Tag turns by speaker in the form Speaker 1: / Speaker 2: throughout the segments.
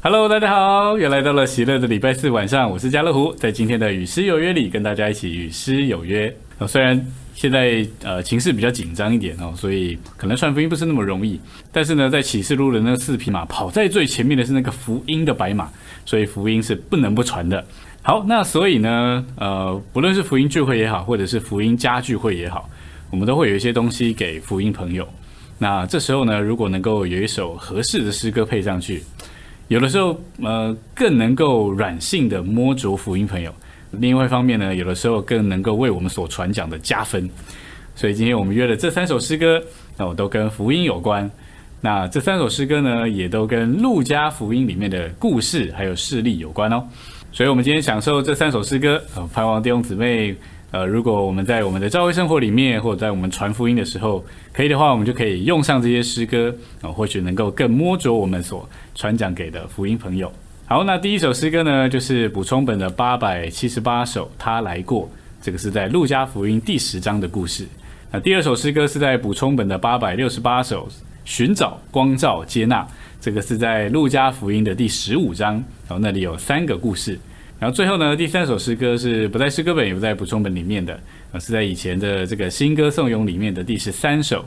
Speaker 1: Hello，大家好，又来到了喜乐的礼拜四晚上，我是家乐福，在今天的与诗有约里跟大家一起与诗有约。哦，虽然现在呃情势比较紧张一点哦，所以可能传福音不是那么容易，但是呢，在启示录的那四匹马跑在最前面的是那个福音的白马，所以福音是不能不传的。好，那所以呢，呃，不论是福音聚会也好，或者是福音家聚会也好，我们都会有一些东西给福音朋友。那这时候呢，如果能够有一首合适的诗歌配上去。有的时候，呃，更能够软性的摸着福音朋友；另外一方面呢，有的时候更能够为我们所传讲的加分。所以今天我们约了这三首诗歌，那我都跟福音有关。那这三首诗歌呢，也都跟路加福音里面的故事还有事例有关哦。所以，我们今天享受这三首诗歌，呃，盼望弟兄姊妹。呃，如果我们在我们的教会生活里面，或者在我们传福音的时候，可以的话，我们就可以用上这些诗歌啊，或许能够更摸着我们所传讲给的福音朋友。好，那第一首诗歌呢，就是补充本的八百七十八首，他来过，这个是在路加福音第十章的故事。那第二首诗歌是在补充本的八百六十八首，寻找光照接纳，这个是在路加福音的第十五章，然后那里有三个故事。然后最后呢，第三首诗歌是不在诗歌本也不在补充本里面的，而是在以前的这个新歌颂咏里面的第十三首，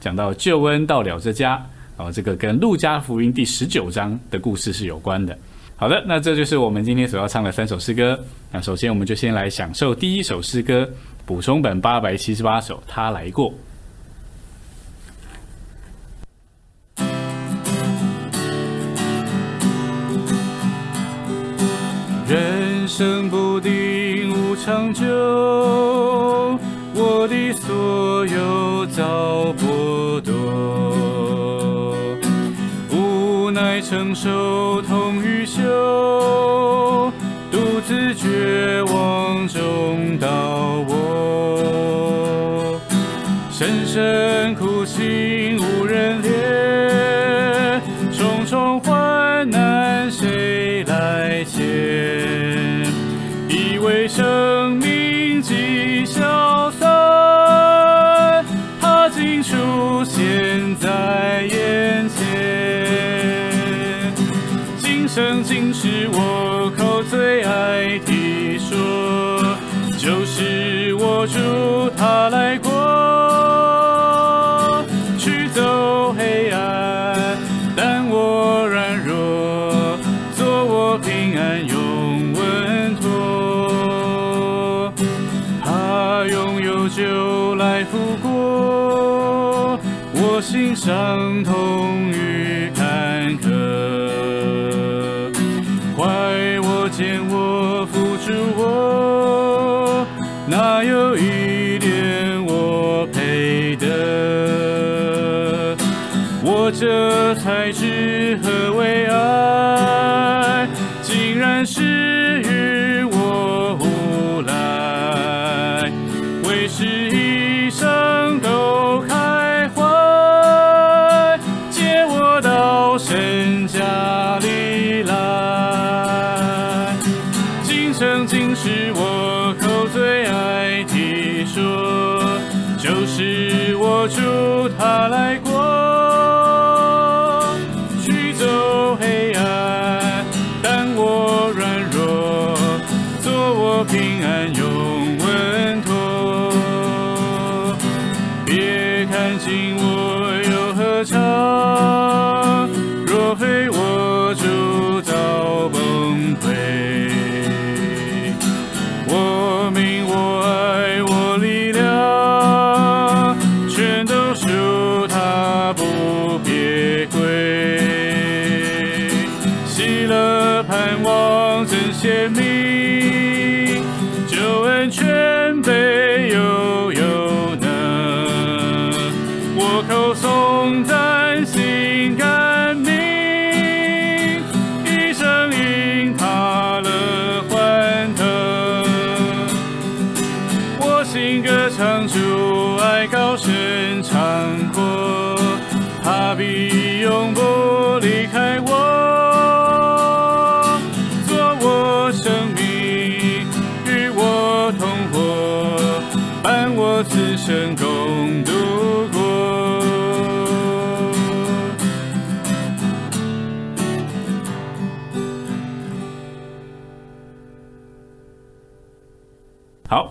Speaker 1: 讲到救恩到了这家，然后这个跟路加福音第十九章的故事是有关的。好的，那这就是我们今天所要唱的三首诗歌。那首先我们就先来享受第一首诗歌，补充本八百七十八首，他来过。人生不定无长久，我的所有遭剥夺，无奈承受是我主，他来过，驱走黑暗，但我软弱，做我平安永稳妥。他拥有就来复过，我心伤痛。是我口最爱的说，就是我主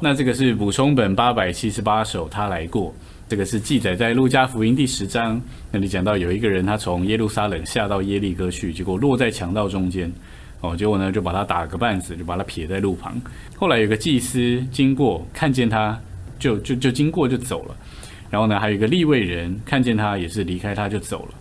Speaker 1: 那这个是补充本八百七十八首，他来过。这个是记载在路加福音第十章那里讲到，有一个人他从耶路撒冷下到耶利哥去，结果落在强盗中间，哦，结果呢就把他打个半死，就把他撇在路旁。后来有个祭司经过，看见他就就就经过就走了。然后呢，还有一个立位人看见他也是离开他就走了。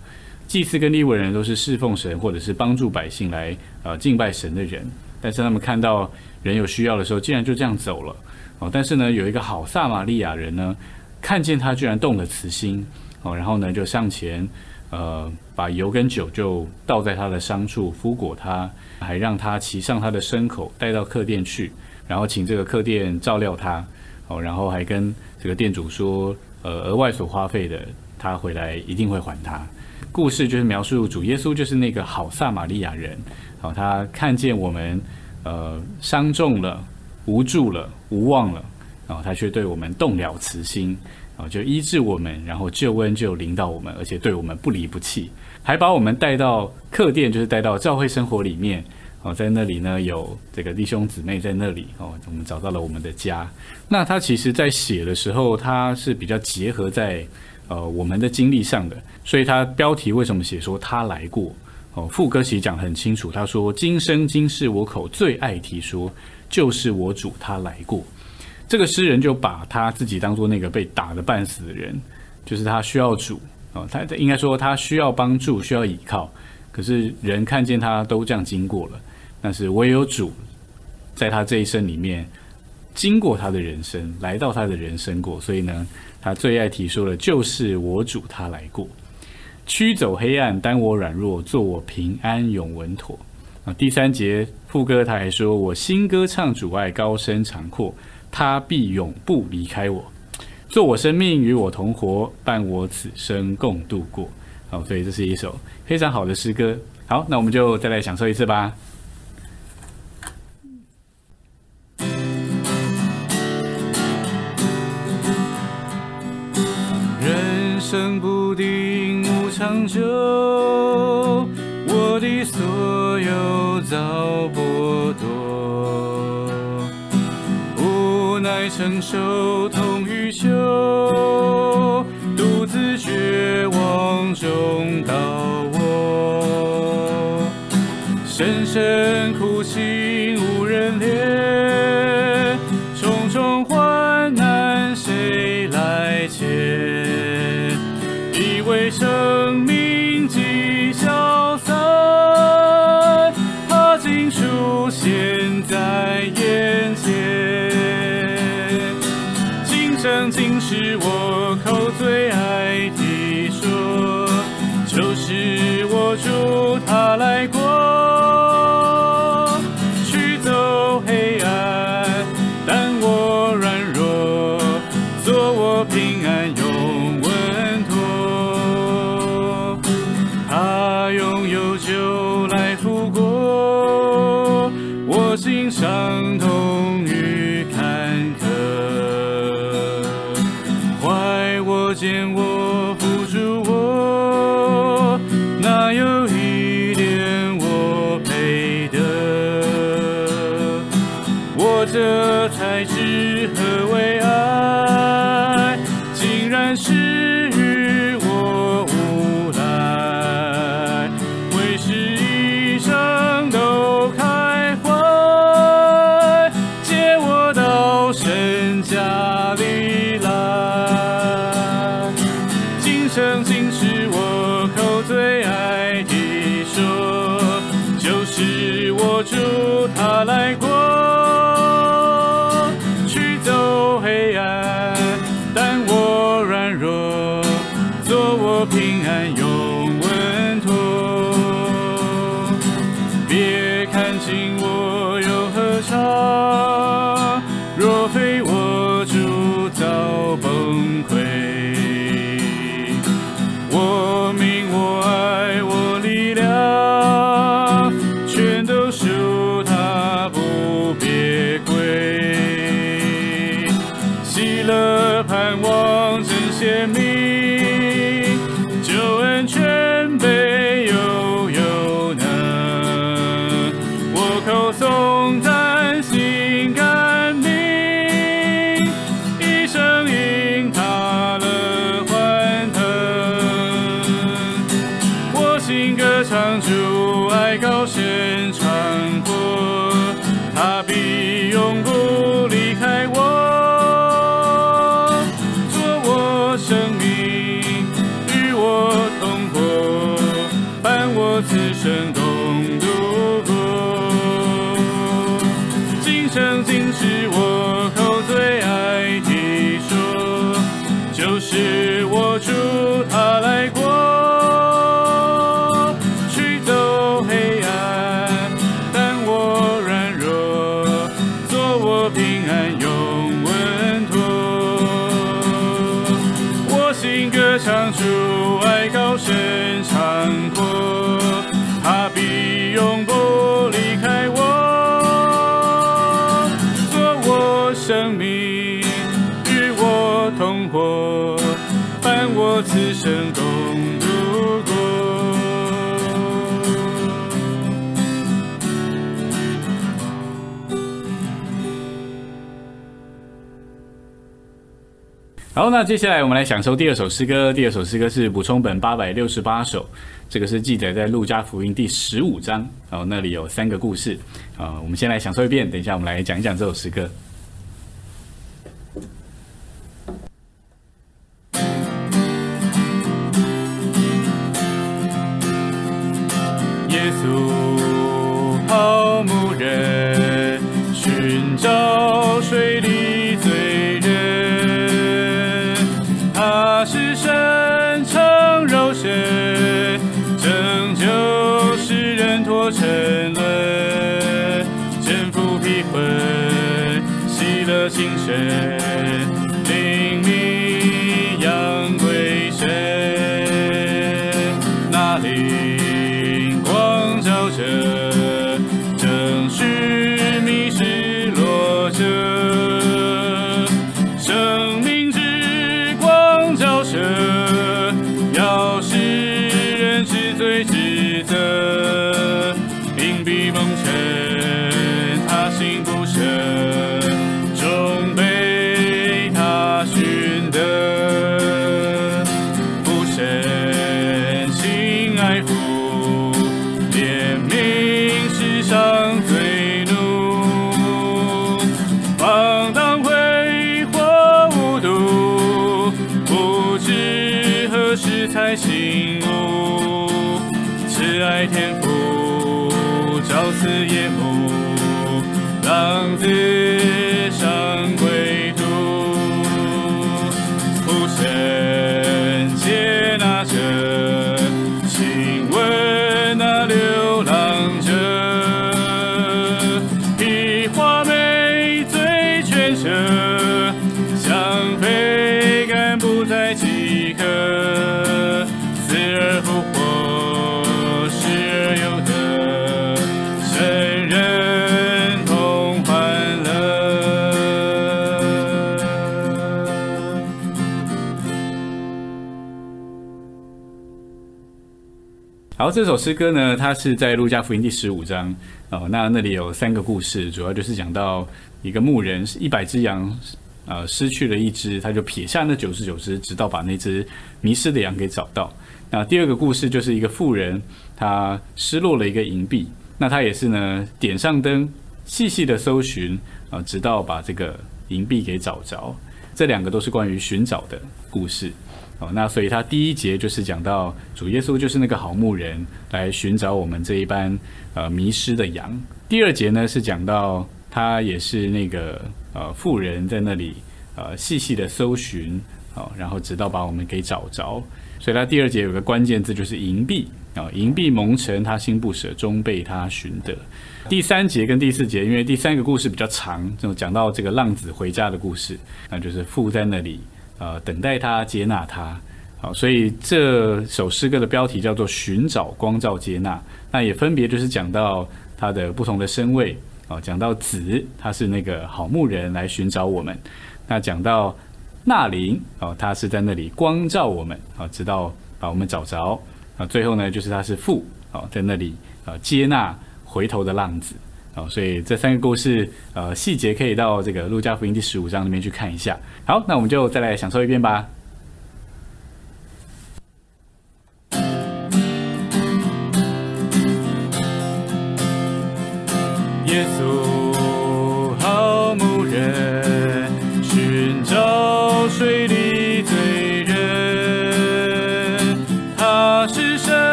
Speaker 1: 祭司跟立位人都是侍奉神或者是帮助百姓来呃敬拜神的人，但是他们看到人有需要的时候，竟然就这样走了。哦，但是呢，有一个好撒玛利亚人呢。看见他居然动了慈心哦，然后呢就上前，呃，把油跟酒就倒在他的伤处敷裹他，还让他骑上他的牲口带到客店去，然后请这个客店照料他哦，然后还跟这个店主说，呃，额外所花费的他回来一定会还他。故事就是描述主耶稣就是那个好撒玛利亚人，好，他看见我们呃伤重了、无助了、无望了。然后他却对我们动了慈心，啊，就医治我们，然后救恩就临到我们，而且对我们不离不弃，还把我们带到客店，就是带到教会生活里面，哦，在那里呢有这个弟兄姊妹在那里，哦，我们找到了我们的家。那他其实在写的时候，他是比较结合在呃我们的经历上的，所以他标题为什么写说他来过？哦，副歌其实讲很清楚，他说今生今世我口最爱提说，就是我主他来过。这个诗人就把他自己当做那个被打的半死的人，就是他需要主哦，他应该说他需要帮助，需要依靠。可是人看见他都这样经过了，但是唯有主在他这一生里面经过他的人生，来到他的人生过，所以呢，他最爱提说的就是我主他来过，驱走黑暗，担我软弱，做我平安永稳妥啊。第三节副歌他还说，我新歌唱主爱高声长阔。他必永不离开我，做我生命与我同活，伴我此生共度过。好，所以这是一首非常好的诗歌。好，那我们就再来享受一次吧。承受痛与羞，独自绝望中倒卧，深深苦就 się 好，那接下来我们来享受第二首诗歌。第二首诗歌是补充本八百六十八首，这个是记载在路加福音第十五章，然后，那里有三个故事。啊，我们先来享受一遍，等一下我们来讲一讲这首诗歌。灵命扬归神。那里光照着，正是迷失落者。生命之光照射，要使人知罪知责，隐蔽蒙尘，不再饥渴，死而复活，失而有得，神人同欢乐。好，这首诗歌呢，它是在路加福音第十五章哦。那那里有三个故事，主要就是讲到一个牧人是，一百只羊，呃，失去了一只，他就撇下那九十九只，直到把那只迷失的羊给找到。那第二个故事就是一个妇人，她失落了一个银币，那她也是呢，点上灯，细细的搜寻啊、直到把这个银币给找着。这两个都是关于寻找的故事。哦，那所以他第一节就是讲到主耶稣就是那个好牧人，来寻找我们这一班呃迷失的羊。第二节呢是讲到他也是那个呃富人在那里呃细细的搜寻，哦，然后直到把我们给找着。所以他第二节有个关键字就是银币啊，银币蒙尘，他心不舍，终被他寻得。第三节跟第四节，因为第三个故事比较长，就讲到这个浪子回家的故事，那就是父在那里。呃，等待他接纳他，好，所以这首诗歌的标题叫做“寻找光照接纳”。那也分别就是讲到他的不同的身位，哦，讲到子他是那个好牧人来寻找我们，那讲到纳灵哦，他是在那里光照我们，啊，直到把我们找着，啊，最后呢就是他是父，哦，在那里呃接纳回头的浪子。哦，所以这三个故事，呃，细节可以到这个路加福音第十五章里面去看一下。好，那我们就再来享受一遍吧。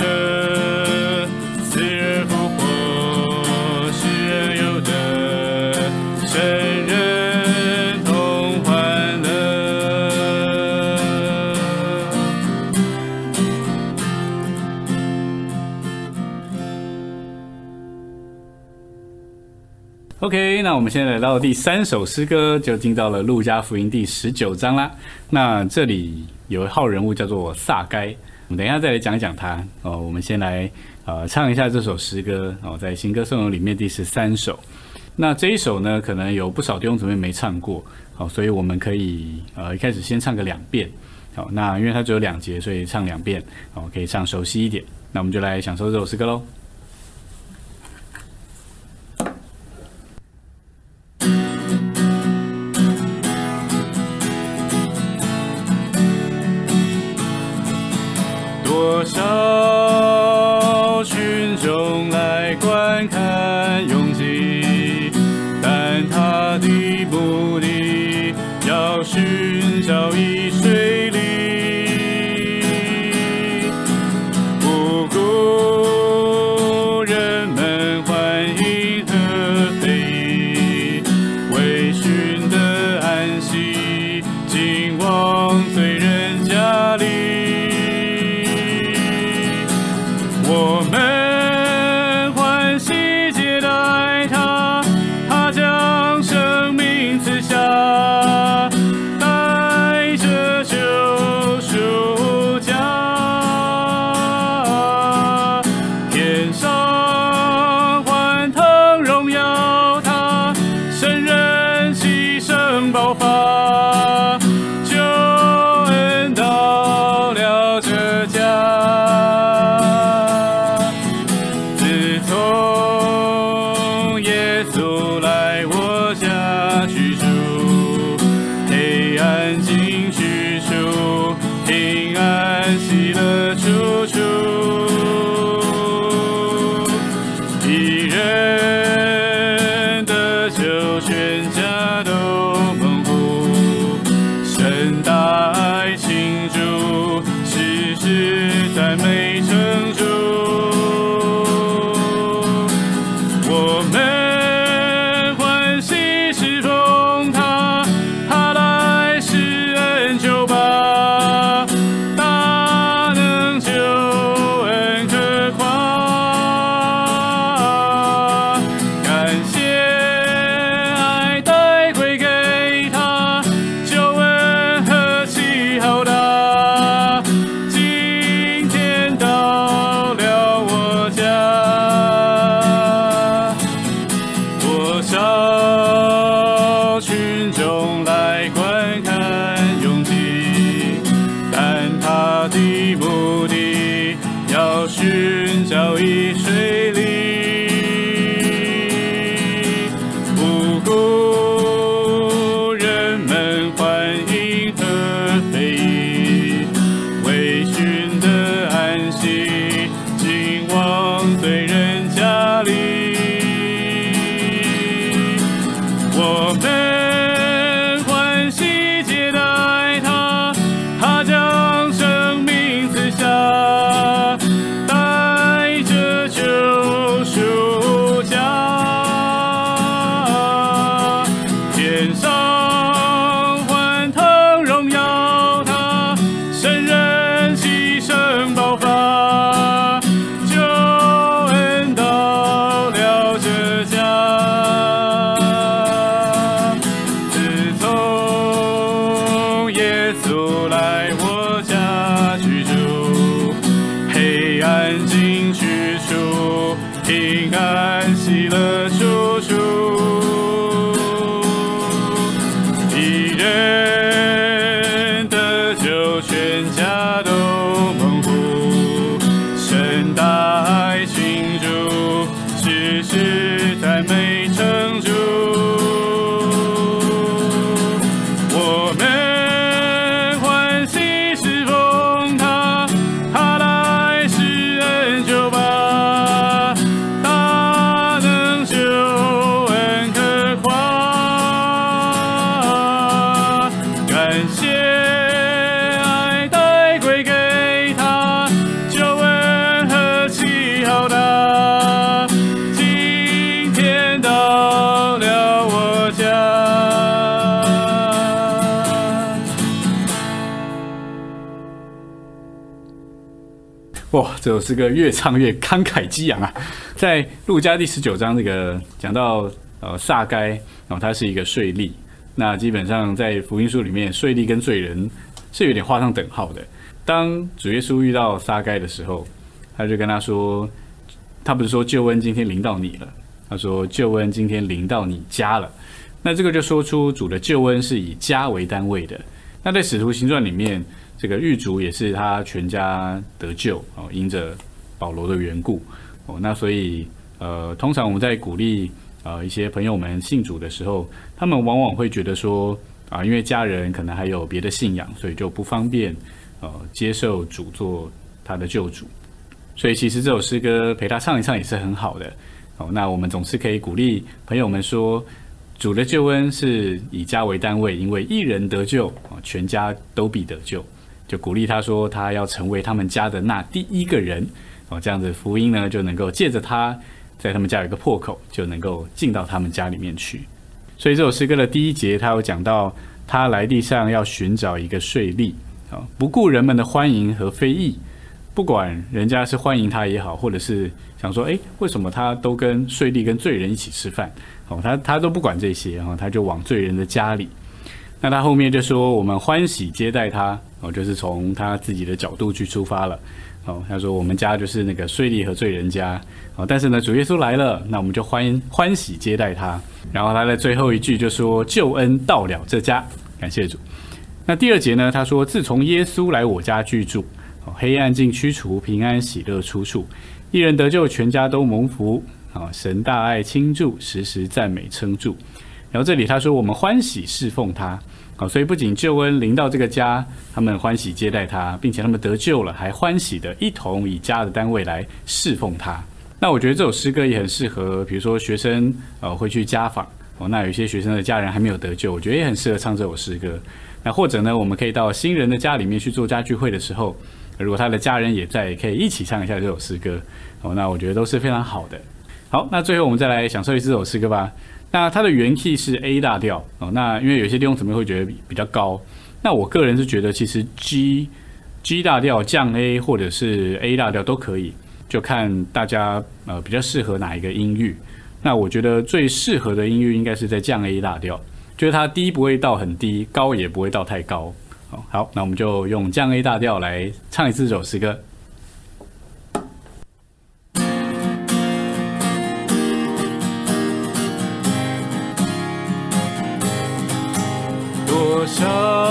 Speaker 1: 即刻，死而复活，世人有得，神人同欢乐。OK，那我们现在来到第三首诗歌，就进到了路加福音第十九章啦。那这里有一号人物叫做撒该，我们等一下再来讲讲它哦。我们先来呃唱一下这首诗歌哦，在新歌颂咏里面第十三首。那这一首呢，可能有不少弟兄姊妹没唱过，好，所以我们可以呃一开始先唱个两遍。好，那因为它只有两节，所以唱两遍，好，可以唱熟悉一点。那我们就来享受这首诗歌喽。多 for them. 这首诗歌越唱越慷慨激昂啊！在路加第十九章这个讲到呃撒该，然后他是一个税吏，那基本上在福音书里面，税吏跟罪人是有点画上等号的。当主耶稣遇到撒该的时候，他就跟他说，他不是说救恩今天临到你了，他说救恩今天临到你家了。那这个就说出主的救恩是以家为单位的。那在使徒行传里面，这个狱卒也是他全家得救哦，因着保罗的缘故哦。那所以呃，通常我们在鼓励呃一些朋友们信主的时候，他们往往会觉得说啊，因为家人可能还有别的信仰，所以就不方便呃接受主做他的救主。所以其实这首诗歌陪他唱一唱也是很好的哦。那我们总是可以鼓励朋友们说。主的救恩是以家为单位，因为一人得救啊，全家都必得救。就鼓励他说，他要成为他们家的那第一个人哦，这样子福音呢就能够借着他在他们家有一个破口，就能够进到他们家里面去。所以这首诗歌的第一节，他有讲到他来地上要寻找一个税吏啊，不顾人们的欢迎和非议，不管人家是欢迎他也好，或者是想说，哎，为什么他都跟税吏跟罪人一起吃饭？哦，他他都不管这些，然后他就往罪人的家里。那他后面就说：“我们欢喜接待他。”哦，就是从他自己的角度去出发了。哦，他说：“我们家就是那个税吏和罪人家。”哦，但是呢，主耶稣来了，那我们就欢欢喜接待他。然后他在最后一句就说：“救恩到了这家，感谢主。”那第二节呢，他说：“自从耶稣来我家居住，哦，黑暗尽驱除，平安喜乐出处，一人得救，全家都蒙福。”啊，神大爱倾注，时时赞美称助。然后这里他说，我们欢喜侍奉他。啊，所以不仅救恩临到这个家，他们欢喜接待他，并且他们得救了，还欢喜的一同以家的单位来侍奉他。那我觉得这首诗歌也很适合，比如说学生呃会去家访哦，那有些学生的家人还没有得救，我觉得也很适合唱这首诗歌。那或者呢，我们可以到新人的家里面去做家聚会的时候，如果他的家人也在，也可以一起唱一下这首诗歌哦。那我觉得都是非常好的。好，那最后我们再来享受一这首诗歌吧。那它的原 key 是 A 大调哦。那因为有些地方怎么会觉得比较高？那我个人是觉得其实 G G 大调降 A 或者是 A 大调都可以，就看大家呃比较适合哪一个音域。那我觉得最适合的音域应该是在降 A 大调，就是它低不会到很低，高也不会到太高。好，那我们就用降 A 大调来唱一次这首诗歌。我想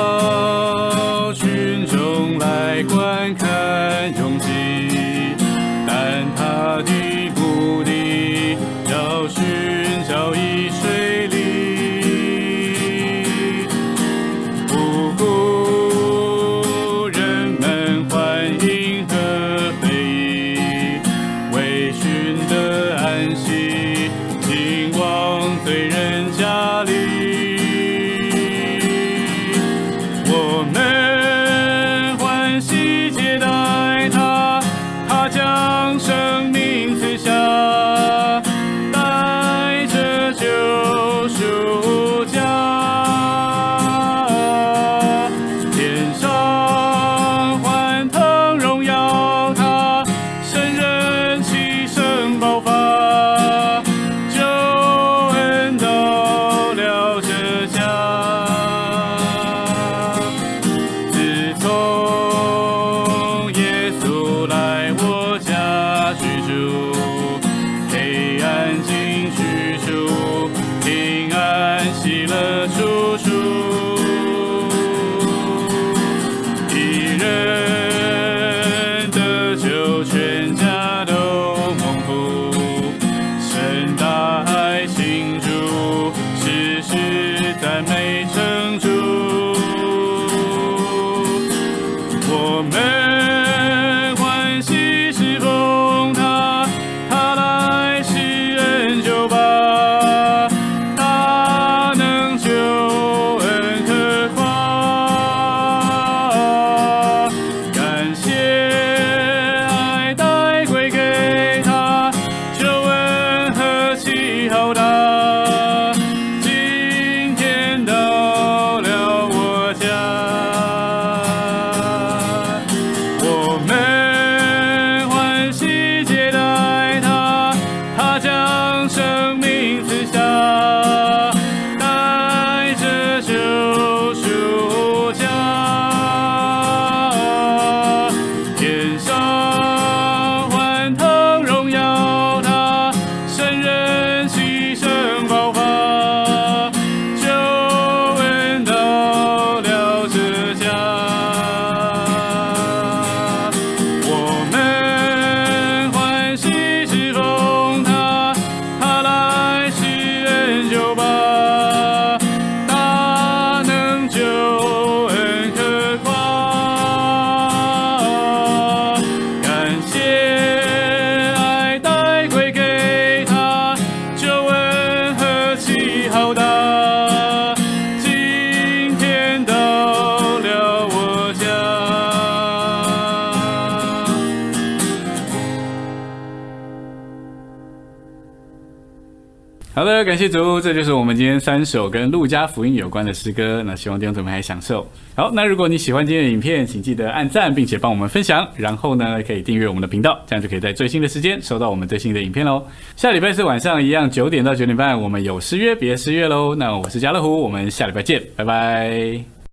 Speaker 1: 感谢主，这就是我们今天三首跟路加福音有关的诗歌。那希望弟兄姊妹还享受。好，那如果你喜欢今天的影片，请记得按赞，并且帮我们分享。然后呢，可以订阅我们的频道，这样就可以在最新的时间收到我们最新的影片喽。下礼拜四晚上一样九点到九点半，我们有失约别失约喽。那我是家乐虎，我们下礼拜见，拜拜。